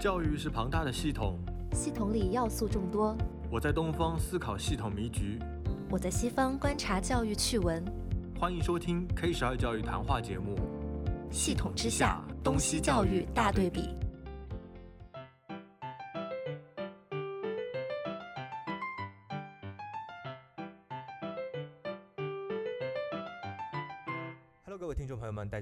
教育是庞大的系统，系统里要素众多。我在东方思考系统迷局，我在西方观察教育趣闻。欢迎收听 K 十二教育谈话节目。系统之下，东西教育大对比。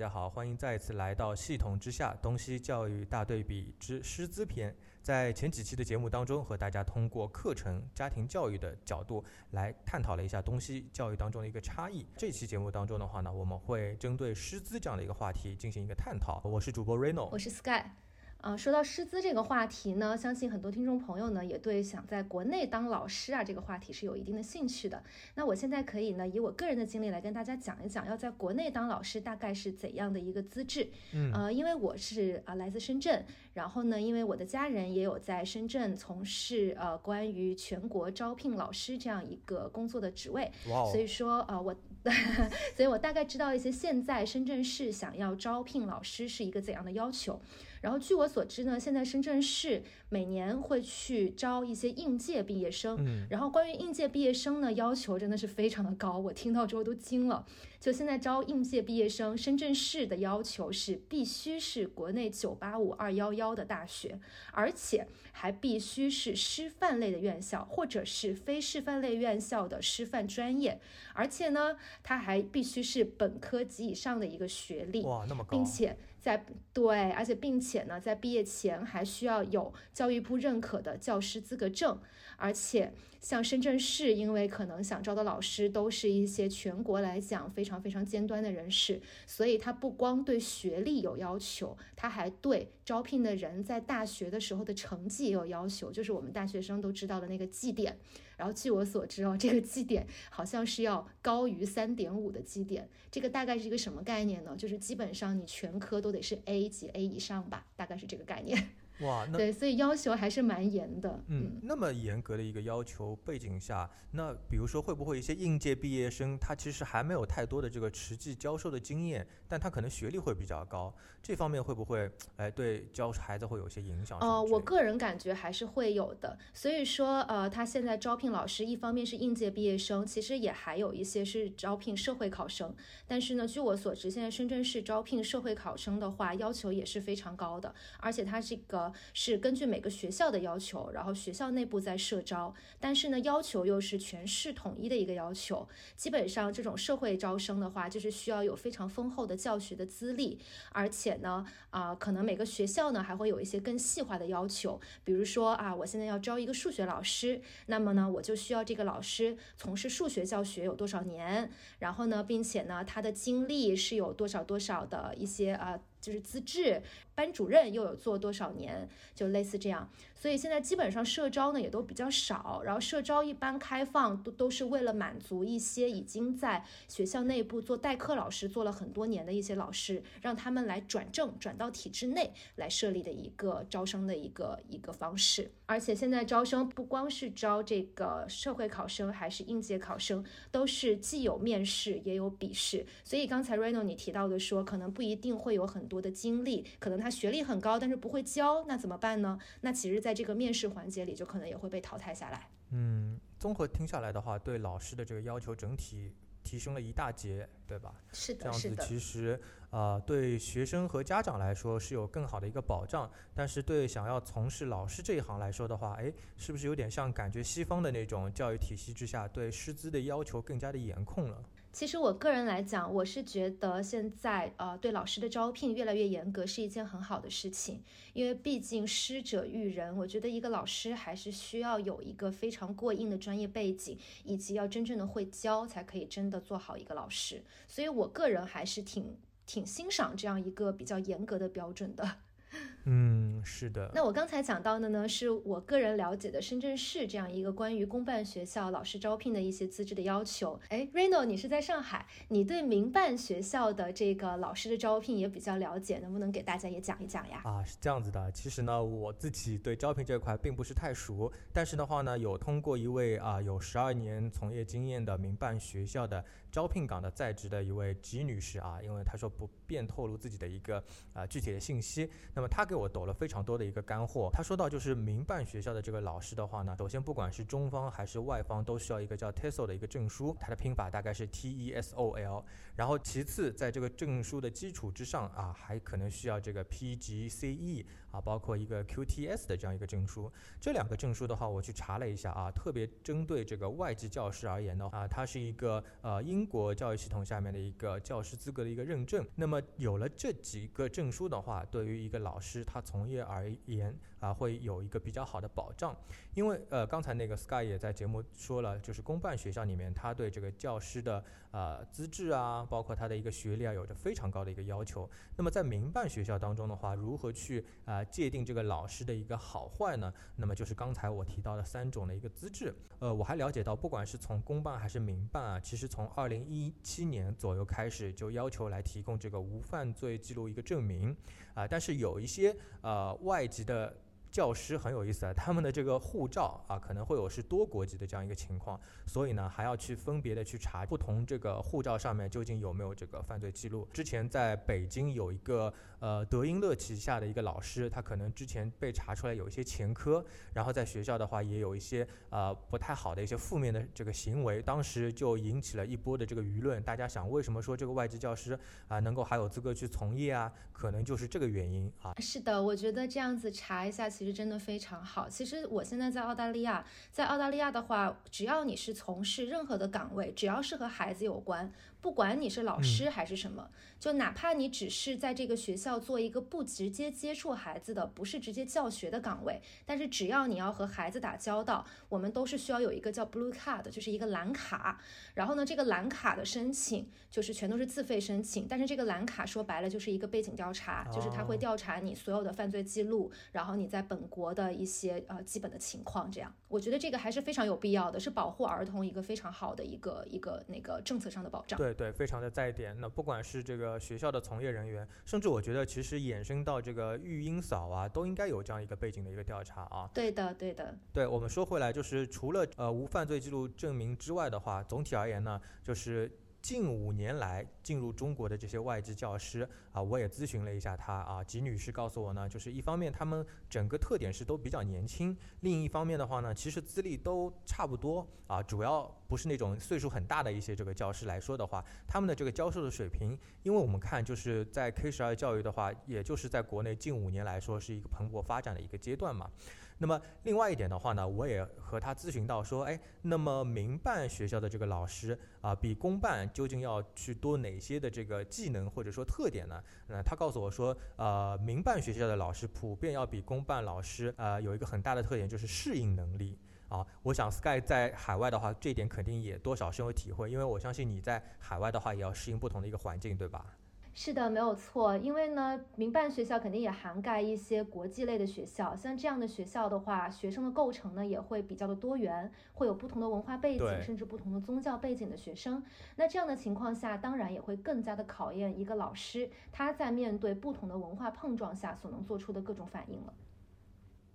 好，欢迎再次来到系统之下东西教育大对比之师资篇。在前几期的节目当中，和大家通过课程、家庭教育的角度来探讨了一下东西教育当中的一个差异。这期节目当中的话呢，我们会针对师资这样的一个话题进行一个探讨。我是主播 Reno，我是 Sky。啊，说到师资这个话题呢，相信很多听众朋友呢也对想在国内当老师啊这个话题是有一定的兴趣的。那我现在可以呢以我个人的经历来跟大家讲一讲，要在国内当老师大概是怎样的一个资质。嗯，呃，因为我是啊来自深圳，然后呢，因为我的家人也有在深圳从事呃关于全国招聘老师这样一个工作的职位，所以说呃我，所以我大概知道一些现在深圳市想要招聘老师是一个怎样的要求。然后据我所知呢，现在深圳市每年会去招一些应届毕业生。嗯，然后关于应届毕业生呢，要求真的是非常的高，我听到之后都惊了。就现在招应届毕业生，深圳市的要求是必须是国内九八五二幺幺的大学，而且还必须是师范类的院校或者是非师范类院校的师范专业，而且呢，它还必须是本科及以上的一个学历。哇，那么高，并且。在对，而且并且呢，在毕业前还需要有教育部认可的教师资格证，而且像深圳市，因为可能想招的老师都是一些全国来讲非常非常尖端的人士，所以他不光对学历有要求，他还对招聘的人在大学的时候的成绩也有要求，就是我们大学生都知道的那个绩点。然后据我所知哦，这个绩点好像是要高于三点五的绩点，这个大概是一个什么概念呢？就是基本上你全科都得是 A 级 A 以上吧，大概是这个概念。哇，对，所以要求还是蛮严的。嗯，那么严格的一个要求背景下，那比如说会不会一些应届毕业生，他其实还没有太多的这个实际教授的经验，但他可能学历会比较高，这方面会不会哎对教孩子会有些影响？呃，我个人感觉还是会有的。所以说，呃，他现在招聘老师，一方面是应届毕业生，其实也还有一些是招聘社会考生。但是呢，据我所知，现在深圳市招聘社会考生的话，要求也是非常高的，而且他这个。是根据每个学校的要求，然后学校内部在设招，但是呢，要求又是全市统一的一个要求。基本上这种社会招生的话，就是需要有非常丰厚的教学的资历，而且呢，啊，可能每个学校呢还会有一些更细化的要求，比如说啊，我现在要招一个数学老师，那么呢，我就需要这个老师从事数学教学有多少年，然后呢，并且呢，他的经历是有多少多少的一些啊。就是资质，班主任又有做多少年，就类似这样。所以现在基本上社招呢也都比较少，然后社招一般开放都都是为了满足一些已经在学校内部做代课老师做了很多年的一些老师，让他们来转正转到体制内来设立的一个招生的一个一个方式。而且现在招生不光是招这个社会考生，还是应届考生，都是既有面试也有笔试。所以刚才 Reno 你提到的说，可能不一定会有很多的经历，可能他学历很高，但是不会教，那怎么办呢？那其实，在这个面试环节里，就可能也会被淘汰下来。嗯，综合听下来的话，对老师的这个要求整体提升了一大截，对吧？是的，这样子其实呃，对学生和家长来说是有更好的一个保障，但是对想要从事老师这一行来说的话，哎，是不是有点像感觉西方的那种教育体系之下，对师资的要求更加的严控了？其实我个人来讲，我是觉得现在呃对老师的招聘越来越严格是一件很好的事情，因为毕竟师者育人，我觉得一个老师还是需要有一个非常过硬的专业背景，以及要真正的会教，才可以真的做好一个老师。所以我个人还是挺挺欣赏这样一个比较严格的标准的。嗯，是的。那我刚才讲到的呢，是我个人了解的深圳市这样一个关于公办学校老师招聘的一些资质的要求。哎，Reno，你是在上海，你对民办学校的这个老师的招聘也比较了解，能不能给大家也讲一讲呀？啊，是这样子的。其实呢，我自己对招聘这块并不是太熟，但是的话呢，有通过一位啊有十二年从业经验的民办学校的招聘岗的在职的一位吉女士啊，因为她说不便透露自己的一个啊具体的信息，那么她给我抖了非常多的一个干货。她说到，就是民办学校的这个老师的话呢，首先不管是中方还是外方，都需要一个叫 TESOL 的一个证书，它的拼法大概是 T E S O L。然后其次，在这个证书的基础之上啊，还可能需要这个 P G C E 啊，包括一个 Q T S 的这样一个证书。这两个证书的话，我去查了一下啊，特别针对这个外籍教师而言呢，啊，它是一个呃英国教育系统下面的一个教师资格的一个认证。那么有了这几个证书的话，对于一个老师他从业而言啊，会有一个比较好的保障。因为呃，刚才那个 Sky 也在节目说了，就是公办学校里面，他对这个教师的呃资质啊，包括他的一个学历啊，有着非常高的一个要求。那么在民办学校当中的话，如何去啊界定这个老师的一个好坏呢？那么就是刚才我提到的三种的一个资质。呃，我还了解到，不管是从公办还是民办啊，其实从二零一七年左右开始就要求来提供这个无犯罪记录一个证明啊，但是有一些呃外籍的。教师很有意思啊，他们的这个护照啊，可能会有是多国籍的这样一个情况，所以呢，还要去分别的去查不同这个护照上面究竟有没有这个犯罪记录。之前在北京有一个呃德英乐旗下的一个老师，他可能之前被查出来有一些前科，然后在学校的话也有一些呃不太好的一些负面的这个行为，当时就引起了一波的这个舆论。大家想，为什么说这个外籍教师啊能够还有资格去从业啊？可能就是这个原因啊。是的，我觉得这样子查一下。其实真的非常好。其实我现在在澳大利亚，在澳大利亚的话，只要你是从事任何的岗位，只要是和孩子有关。不管你是老师还是什么，就哪怕你只是在这个学校做一个不直接接触孩子的，不是直接教学的岗位，但是只要你要和孩子打交道，我们都是需要有一个叫 Blue Card，就是一个蓝卡。然后呢，这个蓝卡的申请就是全都是自费申请，但是这个蓝卡说白了就是一个背景调查，就是他会调查你所有的犯罪记录，然后你在本国的一些呃基本的情况。这样，我觉得这个还是非常有必要的，是保护儿童一个非常好的一个一个那个政策上的保障。对对，非常的在点。那不管是这个学校的从业人员，甚至我觉得其实衍生到这个育婴嫂啊，都应该有这样一个背景的一个调查啊。对的，对的。对我们说回来，就是除了呃无犯罪记录证明之外的话，总体而言呢，就是。近五年来进入中国的这些外籍教师啊，我也咨询了一下他啊，吉女士告诉我呢，就是一方面他们整个特点是都比较年轻，另一方面的话呢，其实资历都差不多啊，主要不是那种岁数很大的一些这个教师来说的话，他们的这个教授的水平，因为我们看就是在 K 十二教育的话，也就是在国内近五年来说是一个蓬勃发展的一个阶段嘛。那么另外一点的话呢，我也和他咨询到说，哎，那么民办学校的这个老师啊，比公办究竟要去多哪些的这个技能或者说特点呢？那他告诉我说，呃，民办学校的老师普遍要比公办老师呃有一个很大的特点，就是适应能力啊。我想 Sky 在海外的话，这一点肯定也多少深有体会，因为我相信你在海外的话也要适应不同的一个环境，对吧？是的，没有错。因为呢，民办学校肯定也涵盖一些国际类的学校，像这样的学校的话，学生的构成呢也会比较的多元，会有不同的文化背景，甚至不同的宗教背景的学生。那这样的情况下，当然也会更加的考验一个老师他在面对不同的文化碰撞下所能做出的各种反应了。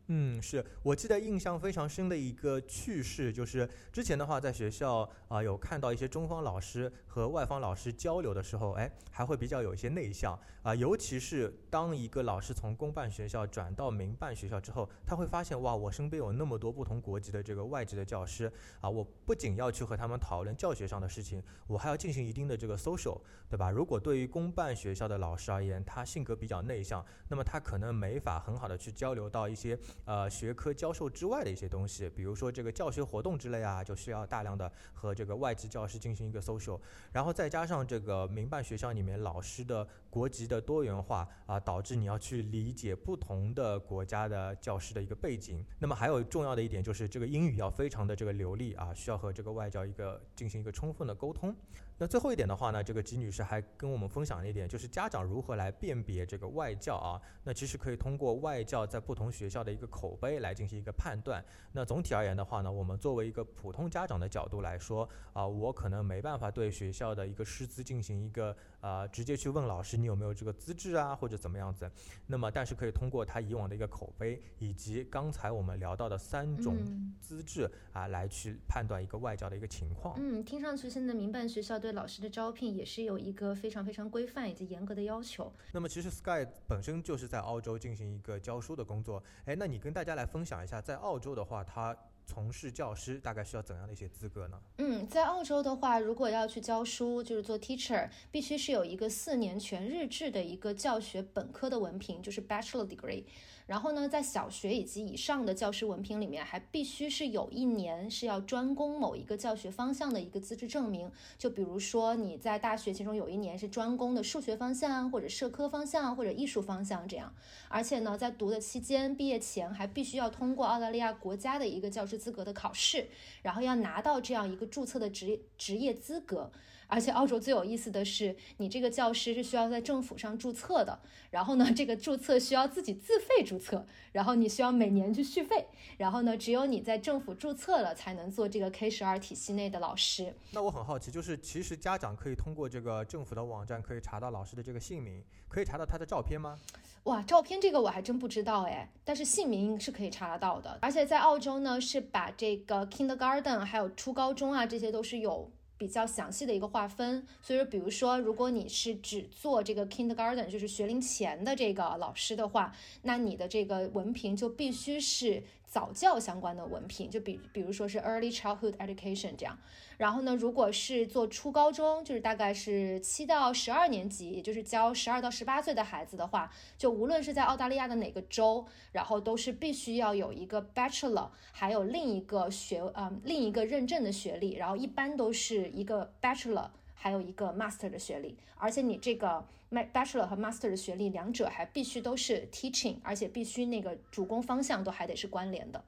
嗯，是我记得印象非常深的一个趣事，就是之前的话，在学校啊有看到一些中方老师和外方老师交流的时候，哎，还会比较有一些内向啊，尤其是当一个老师从公办学校转到民办学校之后，他会发现哇，我身边有那么多不同国籍的这个外籍的教师啊，我不仅要去和他们讨论教学上的事情，我还要进行一定的这个 social，对吧？如果对于公办学校的老师而言，他性格比较内向，那么他可能没法很好的去交流到一些。呃，学科教授之外的一些东西，比如说这个教学活动之类啊，就需要大量的和这个外籍教师进行一个 social，然后再加上这个民办学校里面老师的国籍的多元化啊，导致你要去理解不同的国家的教师的一个背景。那么还有重要的一点就是这个英语要非常的这个流利啊，需要和这个外教一个进行一个充分的沟通。那最后一点的话呢，这个吉女士还跟我们分享了一点，就是家长如何来辨别这个外教啊。那其实可以通过外教在不同学校的一个口碑来进行一个判断。那总体而言的话呢，我们作为一个普通家长的角度来说啊，我可能没办法对学校的一个师资进行一个呃直接去问老师你有没有这个资质啊，或者怎么样子。那么，但是可以通过他以往的一个口碑，以及刚才我们聊到的三种资质啊，来去判断一个外教的一个情况。嗯，听上去现在民办学校对老师的招聘也是有一个非常非常规范以及严格的要求。那么，其实 Sky 本身就是在澳洲进行一个教书的工作。哎，那你跟大家来分享一下，在澳洲的话，他。从事教师大概需要怎样的一些资格呢？嗯，在澳洲的话，如果要去教书，就是做 teacher，必须是有一个四年全日制的一个教学本科的文凭，就是 bachelor degree。然后呢，在小学以及以上的教师文凭里面，还必须是有一年是要专攻某一个教学方向的一个资质证明。就比如说你在大学其中有一年是专攻的数学方向，或者社科方向，或者艺术方向这样。而且呢，在读的期间，毕业前还必须要通过澳大利亚国家的一个教师资格的考试，然后要拿到这样一个注册的职职业资格。而且澳洲最有意思的是，你这个教师是需要在政府上注册的，然后呢，这个注册需要自己自费注册，然后你需要每年去续费，然后呢，只有你在政府注册了，才能做这个 K 十二体系内的老师。那我很好奇，就是其实家长可以通过这个政府的网站可以查到老师的这个姓名，可以查到他的照片吗？哇，照片这个我还真不知道哎，但是姓名是可以查得到的。而且在澳洲呢，是把这个 Kindergarten 还有初高中啊，这些都是有。比较详细的一个划分，所以说，比如说，如果你是只做这个 kindergarten，就是学龄前的这个老师的话，那你的这个文凭就必须是。早教相关的文凭，就比比如说是 early childhood education 这样。然后呢，如果是做初高中，就是大概是七到十二年级，也就是教十二到十八岁的孩子的话，就无论是在澳大利亚的哪个州，然后都是必须要有一个 bachelor，还有另一个学呃另一个认证的学历，然后一般都是一个 bachelor。还有一个 master 的学历，而且你这个 bachelor 和 master 的学历，两者还必须都是 teaching，而且必须那个主攻方向都还得是关联的，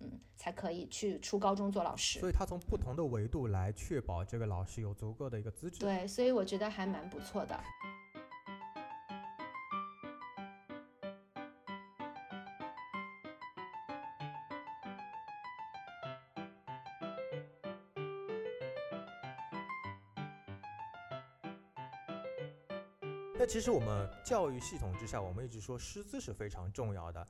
嗯，才可以去初高中做老师。所以他从不同的维度来确保这个老师有足够的一个资质。对，所以我觉得还蛮不错的。那其实我们教育系统之下，我们一直说师资是非常重要的，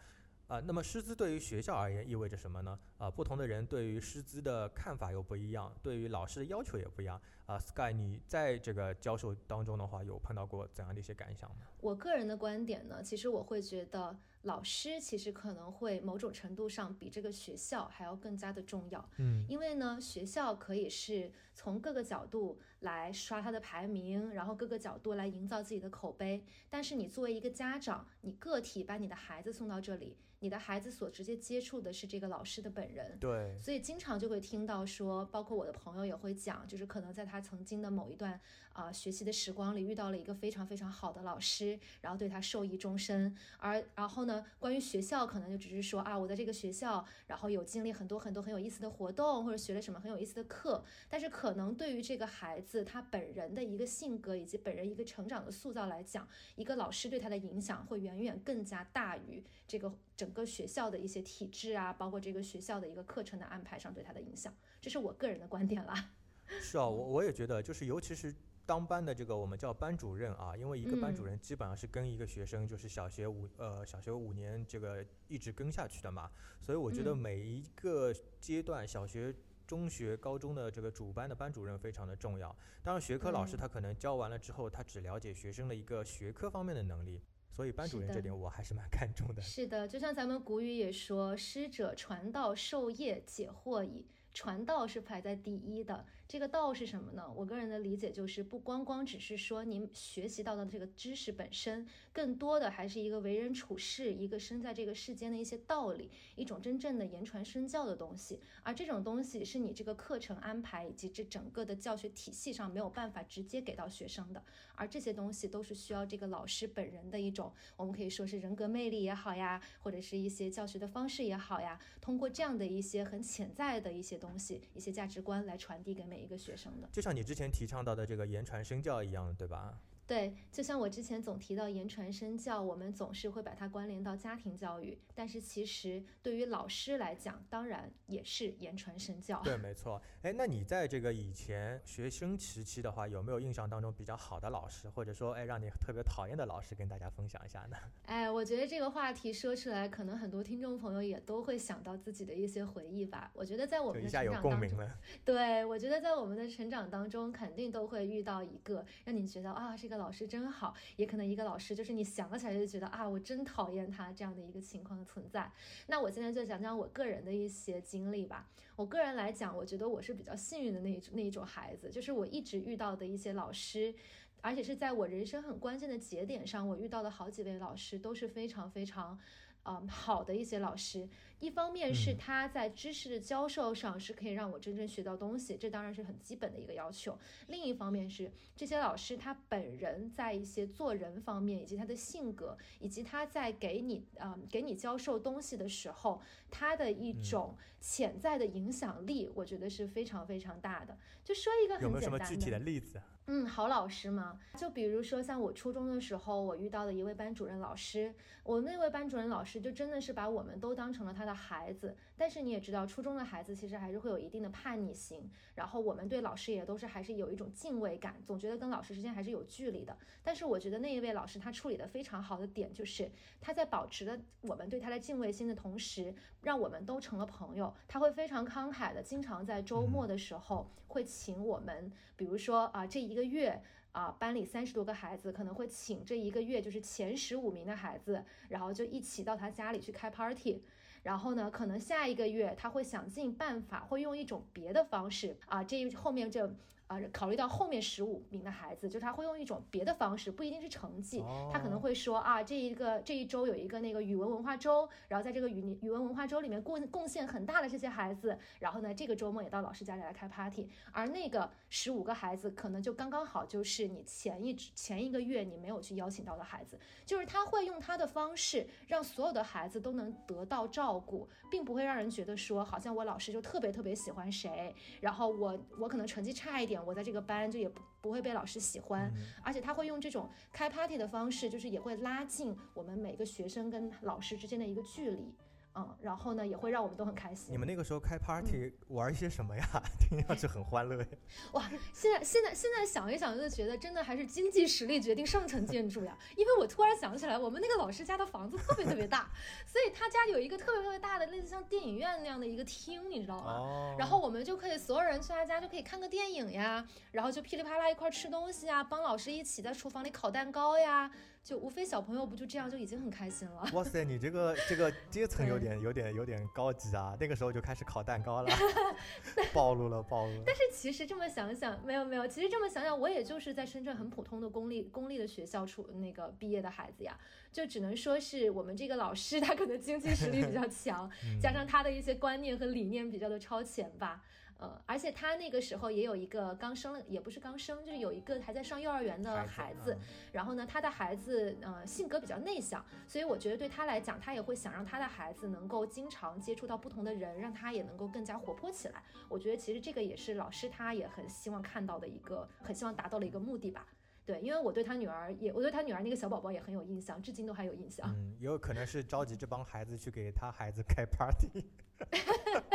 啊，那么师资对于学校而言意味着什么呢？啊，不同的人对于师资的看法又不一样，对于老师的要求也不一样。啊，Sky，你在这个教授当中的话，有碰到过怎样的一些感想吗？我个人的观点呢，其实我会觉得。老师其实可能会某种程度上比这个学校还要更加的重要，嗯，因为呢，学校可以是从各个角度来刷它的排名，然后各个角度来营造自己的口碑。但是你作为一个家长，你个体把你的孩子送到这里，你的孩子所直接接触的是这个老师的本人，对，所以经常就会听到说，包括我的朋友也会讲，就是可能在他曾经的某一段啊学习的时光里遇到了一个非常非常好的老师，然后对他受益终身，而然后呢。关于学校，可能就只是说啊，我在这个学校，然后有经历很多很多很有意思的活动，或者学了什么很有意思的课。但是，可能对于这个孩子他本人的一个性格以及本人一个成长的塑造来讲，一个老师对他的影响会远远更加大于这个整个学校的一些体制啊，包括这个学校的一个课程的安排上对他的影响。这是我个人的观点啦。是啊，我我也觉得，就是尤其是。当班的这个我们叫班主任啊，因为一个班主任基本上是跟一个学生就是小学五呃小学五年这个一直跟下去的嘛，所以我觉得每一个阶段小学、中学、高中的这个主班的班主任非常的重要。当然学科老师他可能教完了之后，他只了解学生的一个学科方面的能力，所以班主任这点我还是蛮看重的。是的，就像咱们古语也说：“师者，传道授业解惑矣。”传道是排在第一的。这个道是什么呢？我个人的理解就是，不光光只是说您学习到的这个知识本身，更多的还是一个为人处事，一个生在这个世间的一些道理，一种真正的言传身教的东西。而这种东西是你这个课程安排以及这整个的教学体系上没有办法直接给到学生的。而这些东西都是需要这个老师本人的一种，我们可以说是人格魅力也好呀，或者是一些教学的方式也好呀，通过这样的一些很潜在的一些东西、一些价值观来传递给每。一个学生的，就像你之前提倡到的这个言传身教一样，对吧？对，就像我之前总提到言传身教，我们总是会把它关联到家庭教育，但是其实对于老师来讲，当然也是言传身教。对，没错。哎，那你在这个以前学生时期的话，有没有印象当中比较好的老师，或者说哎让你特别讨厌的老师，跟大家分享一下呢？哎，我觉得这个话题说出来，可能很多听众朋友也都会想到自己的一些回忆吧。我觉得在我们的成长当中，对我觉得在我们的成长当中，肯定都会遇到一个让你觉得啊这个。老师真好，也可能一个老师就是你想起来就觉得啊，我真讨厌他这样的一个情况的存在。那我现在就讲讲我个人的一些经历吧。我个人来讲，我觉得我是比较幸运的那一那一种孩子，就是我一直遇到的一些老师，而且是在我人生很关键的节点上，我遇到的好几位老师都是非常非常。嗯，好的一些老师，一方面是他在知识的教授上是可以让我真正学到东西，这当然是很基本的一个要求。另一方面是这些老师他本人在一些做人方面，以及他的性格，以及他在给你啊给你教授东西的时候，他的一种潜在的影响力，我觉得是非常非常大的。就说一个很简单的，有没有什么具体的例子？嗯，好老师嘛，就比如说像我初中的时候，我遇到的一位班主任老师，我那位班主任老师就真的是把我们都当成了他的孩子。但是你也知道，初中的孩子其实还是会有一定的叛逆心，然后我们对老师也都是还是有一种敬畏感，总觉得跟老师之间还是有距离的。但是我觉得那一位老师他处理的非常好的点，就是他在保持了我们对他的敬畏心的同时，让我们都成了朋友。他会非常慷慨的，经常在周末的时候会请我们，比如说啊这一。一个月啊，班里三十多个孩子，可能会请这一个月就是前十五名的孩子，然后就一起到他家里去开 party。然后呢，可能下一个月他会想尽办法，会用一种别的方式啊，这后面这。啊，考虑到后面十五名的孩子，就是他会用一种别的方式，不一定是成绩，他可能会说啊，这一个这一周有一个那个语文文化周，然后在这个语语文文化周里面贡贡献很大的这些孩子，然后呢，这个周末也到老师家里来开 party，而那个十五个孩子可能就刚刚好就是你前一前一个月你没有去邀请到的孩子，就是他会用他的方式让所有的孩子都能得到照顾，并不会让人觉得说好像我老师就特别特别喜欢谁，然后我我可能成绩差一点。我在这个班就也不不会被老师喜欢，而且他会用这种开 party 的方式，就是也会拉近我们每个学生跟老师之间的一个距离。嗯，然后呢，也会让我们都很开心。你们那个时候开 party 玩一些什么呀？听上去很欢乐呀。哇，现在现在现在想一想，就觉得真的还是经济实力决定上层建筑呀。因为我突然想起来，我们那个老师家的房子特别特别大，所以他家有一个特别特别大的类似像电影院那样的一个厅，你知道吗？哦。然后我们就可以所有人去他家就可以看个电影呀，然后就噼里啪啦一块吃东西啊，帮老师一起在厨房里烤蛋糕呀。就无非小朋友不就这样就已经很开心了。哇塞，你这个这个 阶层有点有点有点高级啊！那个时候就开始烤蛋糕了，暴露了暴露。但是其实这么想想，没有没有，其实这么想想，我也就是在深圳很普通的公立公立的学校出那个毕业的孩子呀，就只能说是我们这个老师他可能经济实力比较强，加上他的一些观念和理念比较的超前吧。呃，而且他那个时候也有一个刚生了，也不是刚生，就是有一个还在上幼儿园的孩子。然后呢，他的孩子呃性格比较内向，所以我觉得对他来讲，他也会想让他的孩子能够经常接触到不同的人，让他也能够更加活泼起来。我觉得其实这个也是老师他也很希望看到的一个，很希望达到的一个目的吧。对，因为我对他女儿也，我对他女儿那个小宝宝也很有印象，至今都还有印象。嗯，也有可能是召集这帮孩子去给他孩子开 party。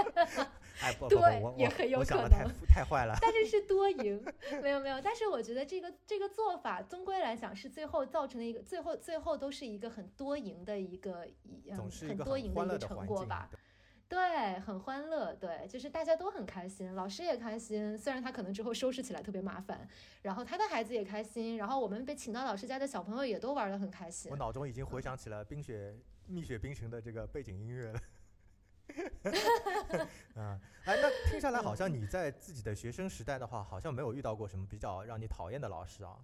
哎，不不不，我我想的太太坏了。但是是多赢，没有没有。但是我觉得这个这个做法，终归来讲是最后造成的一个，最后最后都是一个很多赢的一个，嗯，很多赢的一个成果吧。对，很欢乐，对，就是大家都很开心，老师也开心。虽然他可能之后收拾起来特别麻烦，然后他的孩子也开心，然后我们被请到老师家的小朋友也都玩得很开心。我脑中已经回想起了《冰雪蜜雪冰城》的这个背景音乐了。啊，哎，那听下来好像你在自己的学生时代的话，好像没有遇到过什么比较让你讨厌的老师啊。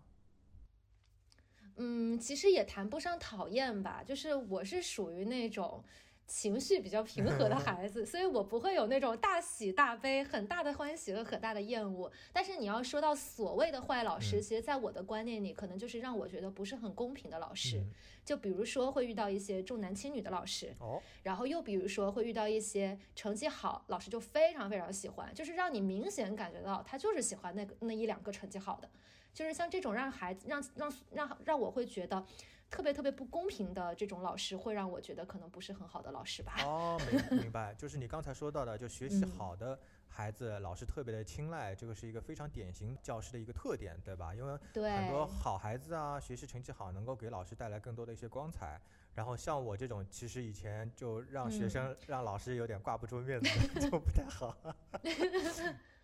嗯，其实也谈不上讨厌吧，就是我是属于那种。情绪比较平和的 孩子，所以我不会有那种大喜大悲、很大的欢喜和很大的厌恶。但是你要说到所谓的坏老师，其实在我的观念里，可能就是让我觉得不是很公平的老师。就比如说会遇到一些重男轻女的老师，哦，然后又比如说会遇到一些成绩好老师就非常非常喜欢，就是让你明显感觉到他就是喜欢那个那一两个成绩好的，就是像这种让孩子让让让让我会觉得。特别特别不公平的这种老师，会让我觉得可能不是很好的老师吧？哦，明明白，就是你刚才说到的，就学习好的孩子，老师特别的青睐，这个是一个非常典型教师的一个特点，对吧？因为很多好孩子啊，学习成绩好，能够给老师带来更多的一些光彩。然后像我这种，其实以前就让学生、让老师有点挂不住面子，就不太好。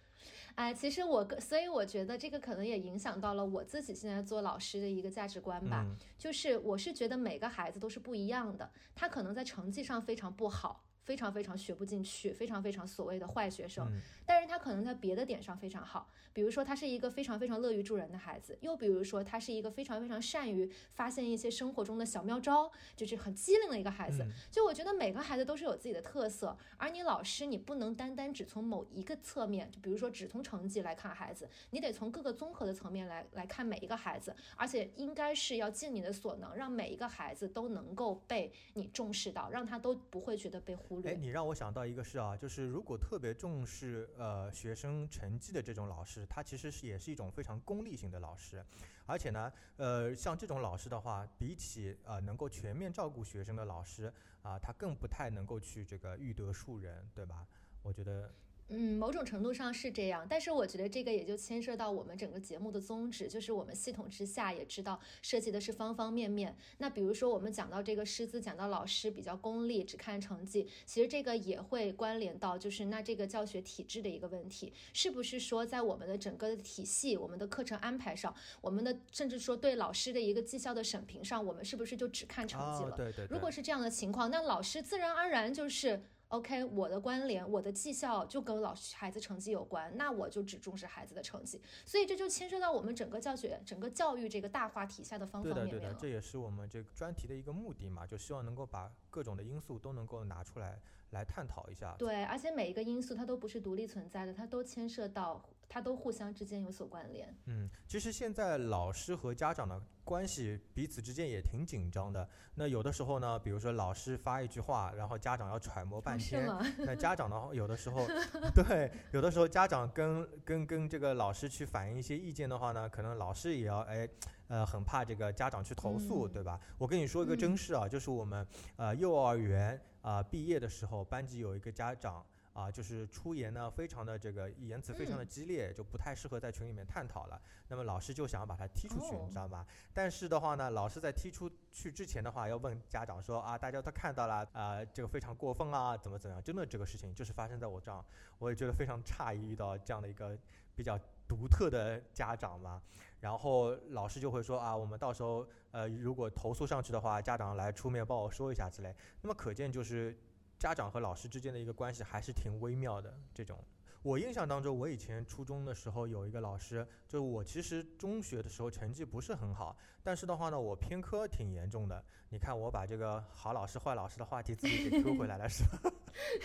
哎，其实我，所以我觉得这个可能也影响到了我自己现在做老师的一个价值观吧。就是我是觉得每个孩子都是不一样的，他可能在成绩上非常不好。非常非常学不进去，非常非常所谓的坏学生，但是他可能在别的点上非常好，比如说他是一个非常非常乐于助人的孩子，又比如说他是一个非常非常善于发现一些生活中的小妙招，就是很机灵的一个孩子。就我觉得每个孩子都是有自己的特色，而你老师你不能单单只从某一个侧面，就比如说只从成绩来看孩子，你得从各个综合的层面来来看每一个孩子，而且应该是要尽你的所能，让每一个孩子都能够被你重视到，让他都不会觉得被忽。哎，你让我想到一个事啊，就是如果特别重视呃学生成绩的这种老师，他其实是也是一种非常功利性的老师，而且呢，呃，像这种老师的话，比起呃能够全面照顾学生的老师啊，他更不太能够去这个育德树人，对吧？我觉得。嗯，某种程度上是这样，但是我觉得这个也就牵涉到我们整个节目的宗旨，就是我们系统之下也知道涉及的是方方面面。那比如说我们讲到这个师资，讲到老师比较功利，只看成绩，其实这个也会关联到就是那这个教学体制的一个问题，是不是说在我们的整个的体系、我们的课程安排上，我们的甚至说对老师的一个绩效的审评上，我们是不是就只看成绩了？对对。如果是这样的情况，那老师自然而然就是。OK，我的关联，我的绩效就跟老师孩子成绩有关，那我就只重视孩子的成绩，所以这就牵涉到我们整个教学、整个教育这个大话题下的方方面面。对的，对的，这也是我们这个专题的一个目的嘛，就希望能够把各种的因素都能够拿出来来探讨一下。对，而且每一个因素它都不是独立存在的，它都牵涉到。它都互相之间有所关联。嗯，其实现在老师和家长的关系彼此之间也挺紧张的。那有的时候呢，比如说老师发一句话，然后家长要揣摩半天。那家长呢，有的时候，对，有的时候家长跟跟跟这个老师去反映一些意见的话呢，可能老师也要哎，呃，很怕这个家长去投诉，对吧？我跟你说一个真事啊，就是我们呃幼儿园啊毕业的时候，班级有一个家长。啊，就是出言呢，非常的这个言辞非常的激烈，就不太适合在群里面探讨了。那么老师就想要把他踢出去，你知道吗？但是的话呢，老师在踢出去之前的话，要问家长说啊，大家都看到了，啊，这个非常过分啊，怎么怎么样？真的这个事情就是发生在我这儿，我也觉得非常诧异，遇到这样的一个比较独特的家长嘛。然后老师就会说啊，我们到时候呃，如果投诉上去的话，家长来出面帮我说一下之类。那么可见就是。家长和老师之间的一个关系还是挺微妙的。这种，我印象当中，我以前初中的时候有一个老师，就我其实中学的时候成绩不是很好，但是的话呢，我偏科挺严重的。你看，我把这个好老师坏老师的话题自己给 Q 回来了，是吧？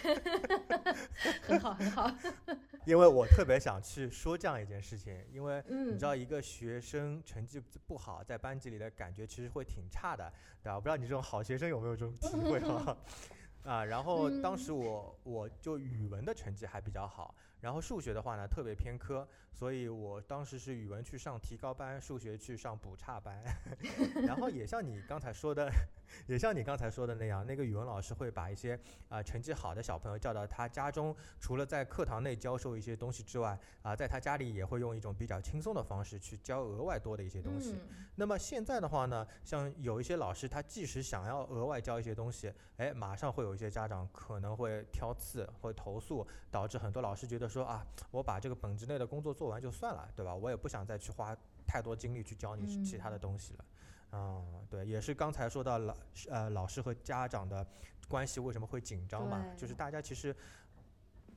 很好，很好。因为我特别想去说这样一件事情，因为你知道，一个学生成绩不好，在班级里的感觉其实会挺差的，对吧？我不知道你这种好学生有没有这种体会啊？啊，然后当时我我就语文的成绩还比较好。然后数学的话呢，特别偏科，所以我当时是语文去上提高班，数学去上补差班。然后也像你刚才说的，也像你刚才说的那样，那个语文老师会把一些啊成绩好的小朋友叫到他家中，除了在课堂内教授一些东西之外，啊，在他家里也会用一种比较轻松的方式去教额外多的一些东西。那么现在的话呢，像有一些老师，他即使想要额外教一些东西，哎，马上会有一些家长可能会挑刺，会投诉，导致很多老师觉得。说啊，我把这个本职内的工作做完就算了，对吧？我也不想再去花太多精力去教你其他的东西了。嗯，对，也是刚才说到老呃老师和家长的关系为什么会紧张嘛？就是大家其实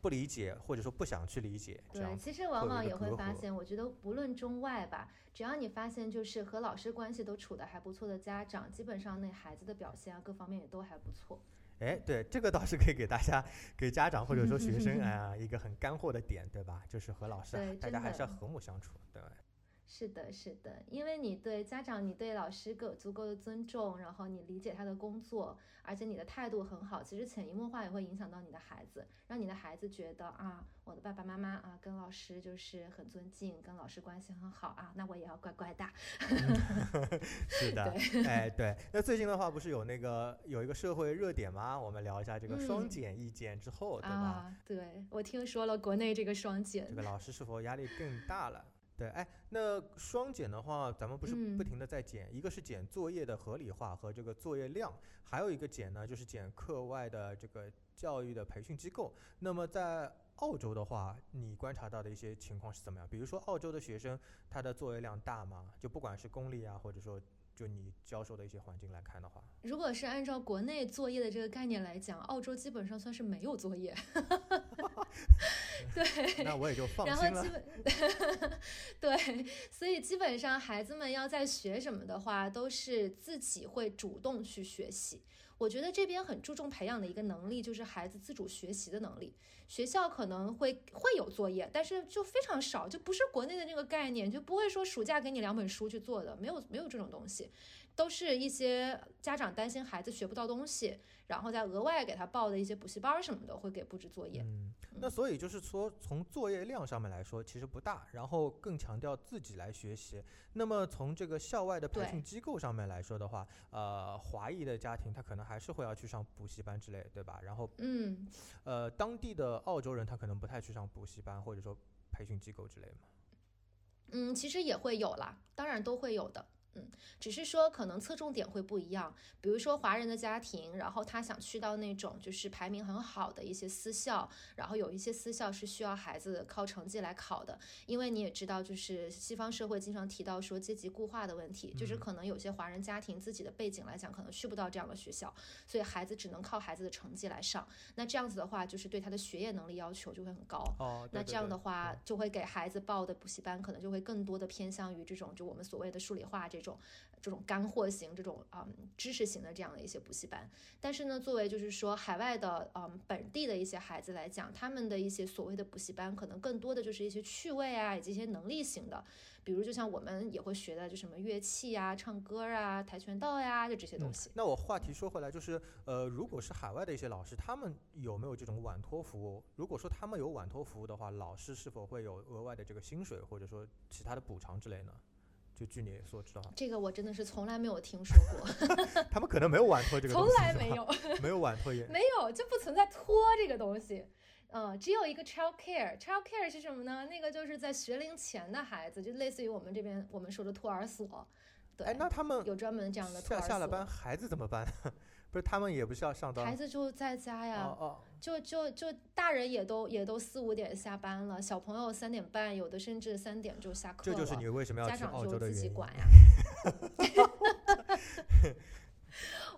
不理解，或者说不想去理解。对，其实往往也会发现，我觉得不论中外吧，只要你发现就是和老师关系都处的还不错的家长，基本上那孩子的表现啊各方面也都还不错。哎，对，这个倒是可以给大家、给家长或者说学生 啊一个很干货的点，对吧？就是和老师大家还是要和睦相处，对。是的，是的，因为你对家长、你对老师够足够的尊重，然后你理解他的工作，而且你的态度很好，其实潜移默化也会影响到你的孩子，让你的孩子觉得啊，我的爸爸妈妈啊跟老师就是很尊敬，跟老师关系很好啊，那我也要乖乖的。是的，哎，对。那最近的话，不是有那个有一个社会热点吗？我们聊一下这个双减意见之后，对吧？对，我听说了国内这个双减，这个老师是否压力更大了？对，哎，那双减的话，咱们不是不停的在减，一个是减作业的合理化和这个作业量，还有一个减呢，就是减课外的这个教育的培训机构。那么在澳洲的话，你观察到的一些情况是怎么样？比如说澳洲的学生，他的作业量大吗？就不管是公立啊，或者说。就你教授的一些环境来看的话，如果是按照国内作业的这个概念来讲，澳洲基本上算是没有作业。对，那我也就放心了。对，所以基本上孩子们要在学什么的话，都是自己会主动去学习。我觉得这边很注重培养的一个能力，就是孩子自主学习的能力。学校可能会会有作业，但是就非常少，就不是国内的那个概念，就不会说暑假给你两本书去做的，没有没有这种东西。都是一些家长担心孩子学不到东西，然后再额外给他报的一些补习班什么的，会给布置作业。嗯，那所以就是说，从作业量上面来说，其实不大，然后更强调自己来学习。那么从这个校外的培训机构上面来说的话，呃，华裔的家庭他可能还是会要去上补习班之类，对吧？然后，嗯，呃，当地的澳洲人他可能不太去上补习班或者说培训机构之类嘛。嗯，其实也会有啦，当然都会有的。嗯，只是说可能侧重点会不一样。比如说华人的家庭，然后他想去到那种就是排名很好的一些私校，然后有一些私校是需要孩子靠成绩来考的。因为你也知道，就是西方社会经常提到说阶级固化的问题，就是可能有些华人家庭自己的背景来讲，可能去不到这样的学校，所以孩子只能靠孩子的成绩来上。那这样子的话，就是对他的学业能力要求就会很高。哦，那这样的话，就会给孩子报的补习班可能就会更多的偏向于这种就我们所谓的数理化这。这种这种干货型、这种嗯知识型的这样的一些补习班，但是呢，作为就是说海外的嗯本地的一些孩子来讲，他们的一些所谓的补习班，可能更多的就是一些趣味啊，以及一些能力型的，比如就像我们也会学的，就什么乐器啊、唱歌啊、跆拳道呀，就这些东西。那我话题说回来，就是呃，如果是海外的一些老师，他们有没有这种晚托服务？如果说他们有晚托服务的话，老师是否会有额外的这个薪水，或者说其他的补偿之类呢？就据你所知的话，这个我真的是从来没有听说过。他们可能没有晚托这个，从来没有，没有晚托也没有，就不存在托这个东西。嗯，只有一个 child care，child care 是什么呢？那个就是在学龄前的孩子，就类似于我们这边我们说的托儿所。对，那他们有专门这样的托儿所。下了班，孩子怎么办？不是他们也不是要上班，孩子就在家呀。哦哦。就就就大人也都也都四五点下班了，小朋友三点半，有的甚至三点就下课了。这就是你为什么要去澳洲的原因。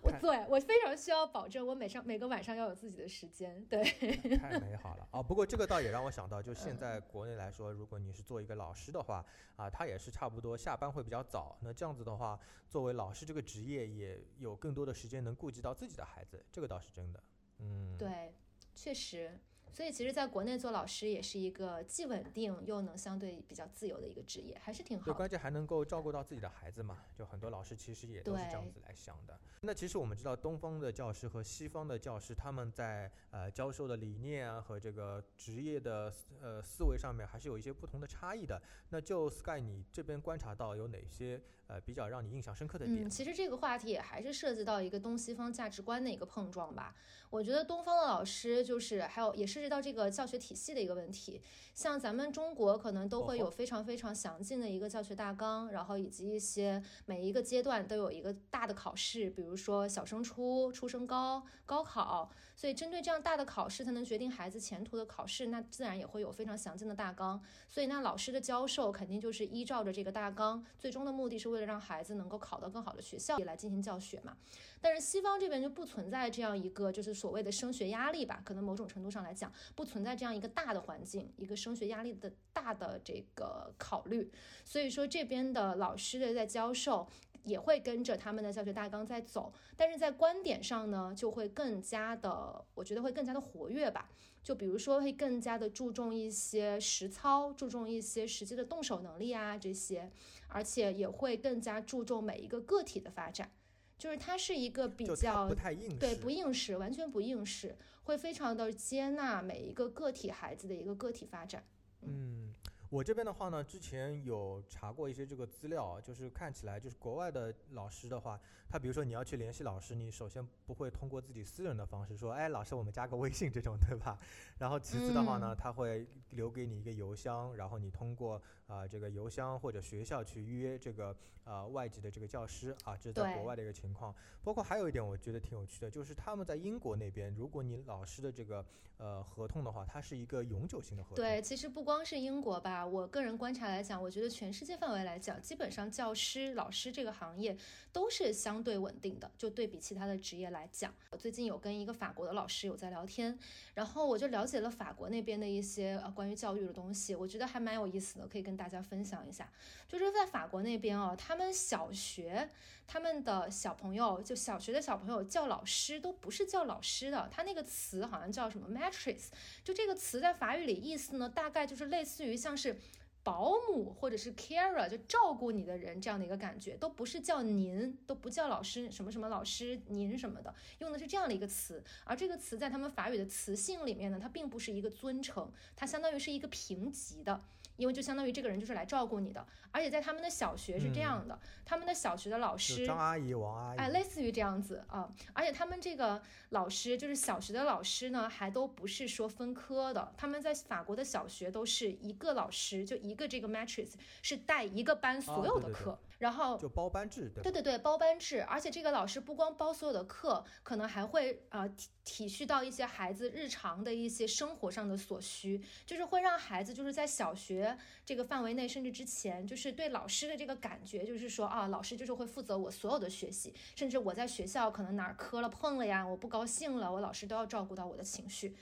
我对我非常需要保证，我每上每个晚上要有自己的时间。对，太美好了啊！不过这个倒也让我想到，就现在国内来说，如果你是做一个老师的话啊，他也是差不多下班会比较早。那这样子的话，作为老师这个职业，也有更多的时间能顾及到自己的孩子，这个倒是真的。嗯，对。确实，所以其实，在国内做老师也是一个既稳定又能相对比较自由的一个职业，还是挺好。对，关键还能够照顾到自己的孩子嘛，就很多老师其实也都是这样子来想的。那其实我们知道，东方的教师和西方的教师，他们在呃教授的理念啊和这个职业的呃思维上面，还是有一些不同的差异的。那就 Sky，你这边观察到有哪些呃比较让你印象深刻的点？嗯，其实这个话题也还是涉及到一个东西方价值观的一个碰撞吧。我觉得东方的老师就是还有也涉及到这个教学体系的一个问题。像咱们中国可能都会有非常非常详尽的一个教学大纲，然后以及一些每一个阶段都有一个大的考试，比如。比如说小升初、初升高、高考，所以针对这样大的考试，才能决定孩子前途的考试，那自然也会有非常详尽的大纲。所以那老师的教授肯定就是依照着这个大纲，最终的目的是为了让孩子能够考到更好的学校也来进行教学嘛。但是西方这边就不存在这样一个就是所谓的升学压力吧？可能某种程度上来，讲，不存在这样一个大的环境，一个升学压力的大的这个考虑。所以说这边的老师的在教授。也会跟着他们的教学大纲在走，但是在观点上呢，就会更加的，我觉得会更加的活跃吧。就比如说，会更加的注重一些实操，注重一些实际的动手能力啊这些，而且也会更加注重每一个个体的发展。就是它是一个比较不太硬，对，不应试，完全不应试，会非常的接纳每一个个体孩子的一个个体发展。嗯。我这边的话呢，之前有查过一些这个资料，就是看起来就是国外的老师的话，他比如说你要去联系老师，你首先不会通过自己私人的方式说，哎，老师我们加个微信这种，对吧？然后其次的话呢，他会留给你一个邮箱，然后你通过啊这个邮箱或者学校去预约这个呃外籍的这个教师啊，这是在国外的一个情况。包括还有一点我觉得挺有趣的，就是他们在英国那边，如果你老师的这个呃合同的话，它是一个永久性的合同。对，其实不光是英国吧。我个人观察来讲，我觉得全世界范围来讲，基本上教师、老师这个行业都是相对稳定的。就对比其他的职业来讲，我最近有跟一个法国的老师有在聊天，然后我就了解了法国那边的一些呃关于教育的东西，我觉得还蛮有意思的，可以跟大家分享一下。就是在法国那边哦，他们小学他们的小朋友，就小学的小朋友叫老师都不是叫老师的，他那个词好像叫什么 matrice，就这个词在法语里意思呢，大概就是类似于像是。保姆或者是 carer 就照顾你的人这样的一个感觉，都不是叫您，都不叫老师什么什么老师您什么的，用的是这样的一个词。而这个词在他们法语的词性里面呢，它并不是一个尊称，它相当于是一个评级的。因为就相当于这个人就是来照顾你的，而且在他们的小学是这样的，他们的小学的老师张阿姨、王阿姨，哎，类似于这样子啊。而且他们这个老师就是小学的老师呢，还都不是说分科的，他们在法国的小学都是一个老师，就一个这个 matrix 是带一个班所有的课，然后就包班制，对对对，包班制。而且这个老师不光包所有的课，可能还会啊体体恤到一些孩子日常的一些生活上的所需，就是会让孩子就是在小学。这个范围内，甚至之前就是对老师的这个感觉，就是说啊，老师就是会负责我所有的学习，甚至我在学校可能哪儿磕了碰了呀，我不高兴了，我老师都要照顾到我的情绪。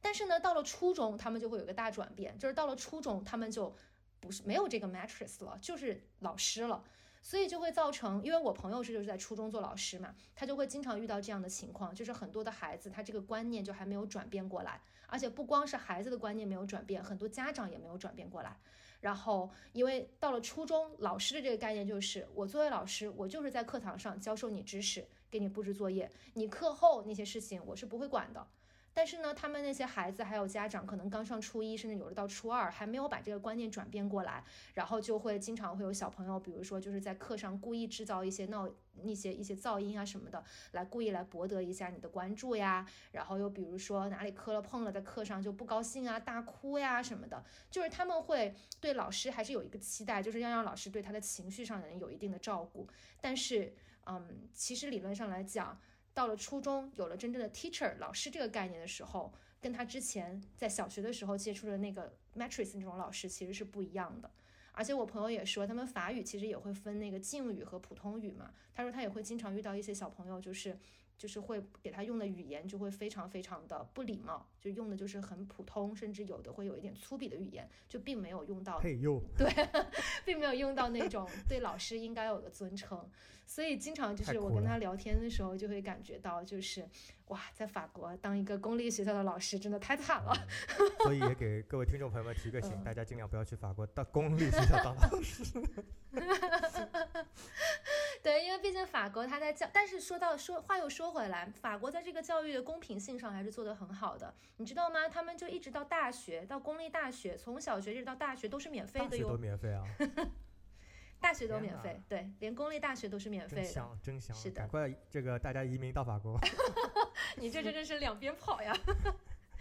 但是呢，到了初中，他们就会有一个大转变，就是到了初中，他们就不是没有这个 mattress 了，就是老师了。所以就会造成，因为我朋友是就是在初中做老师嘛，他就会经常遇到这样的情况，就是很多的孩子他这个观念就还没有转变过来，而且不光是孩子的观念没有转变，很多家长也没有转变过来。然后因为到了初中，老师的这个概念就是我作为老师，我就是在课堂上教授你知识，给你布置作业，你课后那些事情我是不会管的。但是呢，他们那些孩子还有家长，可能刚上初一，甚至有的到初二，还没有把这个观念转变过来，然后就会经常会有小朋友，比如说就是在课上故意制造一些闹那些一些噪音啊什么的，来故意来博得一下你的关注呀。然后又比如说哪里磕了碰了，在课上就不高兴啊，大哭呀什么的，就是他们会对老师还是有一个期待，就是要让老师对他的情绪上能有一定的照顾。但是，嗯，其实理论上来讲。到了初中，有了真正的 teacher 老师这个概念的时候，跟他之前在小学的时候接触的那个 matrix 那种老师其实是不一样的。而且我朋友也说，他们法语其实也会分那个敬语和普通语嘛。他说他也会经常遇到一些小朋友，就是。就是会给他用的语言就会非常非常的不礼貌，就用的就是很普通，甚至有的会有一点粗鄙的语言，就并没有用到配用，对，并没有用到那种对老师应该有的尊称，所以经常就是我跟他聊天的时候就会感觉到，就是哇，在法国当一个公立学校的老师真的太惨了，所以也给各位听众朋友们提个醒，大家尽量不要去法国当公立学校当老师。对，因为毕竟法国它在教，但是说到说话又说回来，法国在这个教育的公平性上还是做得很好的，你知道吗？他们就一直到大学，到公立大学，从小学一直到大学都是免费的哟。都免费啊！大学都免费，对，连公立大学都是免费的。真香，真香！是的，赶快这个大家移民到法国。你这真的是两边跑呀！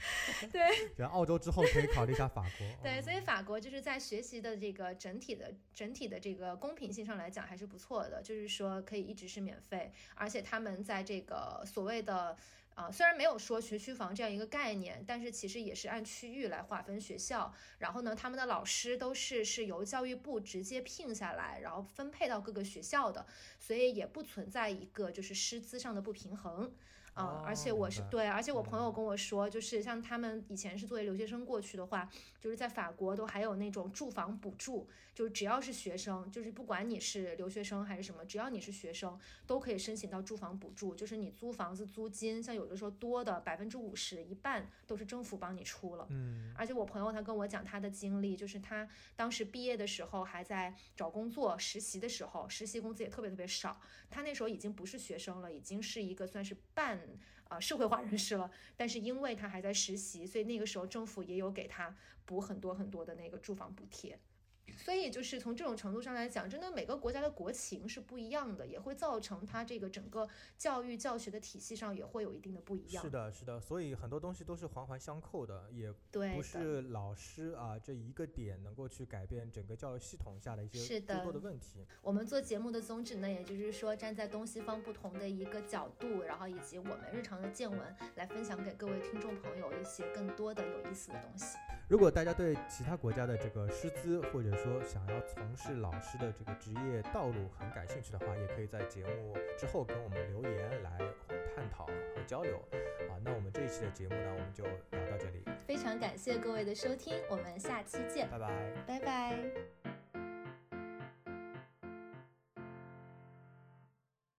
对，然后澳洲之后可以考虑一下法国。对，所以法国就是在学习的这个整体的整体的这个公平性上来讲还是不错的，就是说可以一直是免费，而且他们在这个所谓的啊，虽然没有说学区房这样一个概念，但是其实也是按区域来划分学校。然后呢，他们的老师都是是由教育部直接聘下来，然后分配到各个学校的，所以也不存在一个就是师资上的不平衡。啊，而且我是对，而且我朋友跟我说，就是像他们以前是作为留学生过去的话，就是在法国都还有那种住房补助，就是只要是学生，就是不管你是留学生还是什么，只要你是学生，都可以申请到住房补助，就是你租房子租金，像有的时候多的百分之五十，一半都是政府帮你出了。嗯，而且我朋友他跟我讲他的经历，就是他当时毕业的时候还在找工作实习的时候，实习工资也特别特别少，他那时候已经不是学生了，已经是一个算是半。啊，社会化人士了，但是因为他还在实习，所以那个时候政府也有给他补很多很多的那个住房补贴。所以就是从这种程度上来讲，真的每个国家的国情是不一样的，也会造成它这个整个教育教学的体系上也会有一定的不一样。是的，是的，所以很多东西都是环环相扣的，也不是老师啊这一个点能够去改变整个教育系统下的一些诸多的问题。我们做节目的宗旨呢，也就是说站在东西方不同的一个角度，然后以及我们日常的见闻来分享给各位听众朋友一些更多的有意思的东西。如果大家对其他国家的这个师资或者说想要从事老师的这个职业道路很感兴趣的话，也可以在节目之后跟我们留言来探讨和交流。好，那我们这一期的节目呢，我们就聊到这里。非常感谢各位的收听，我们下期见，拜拜，拜拜。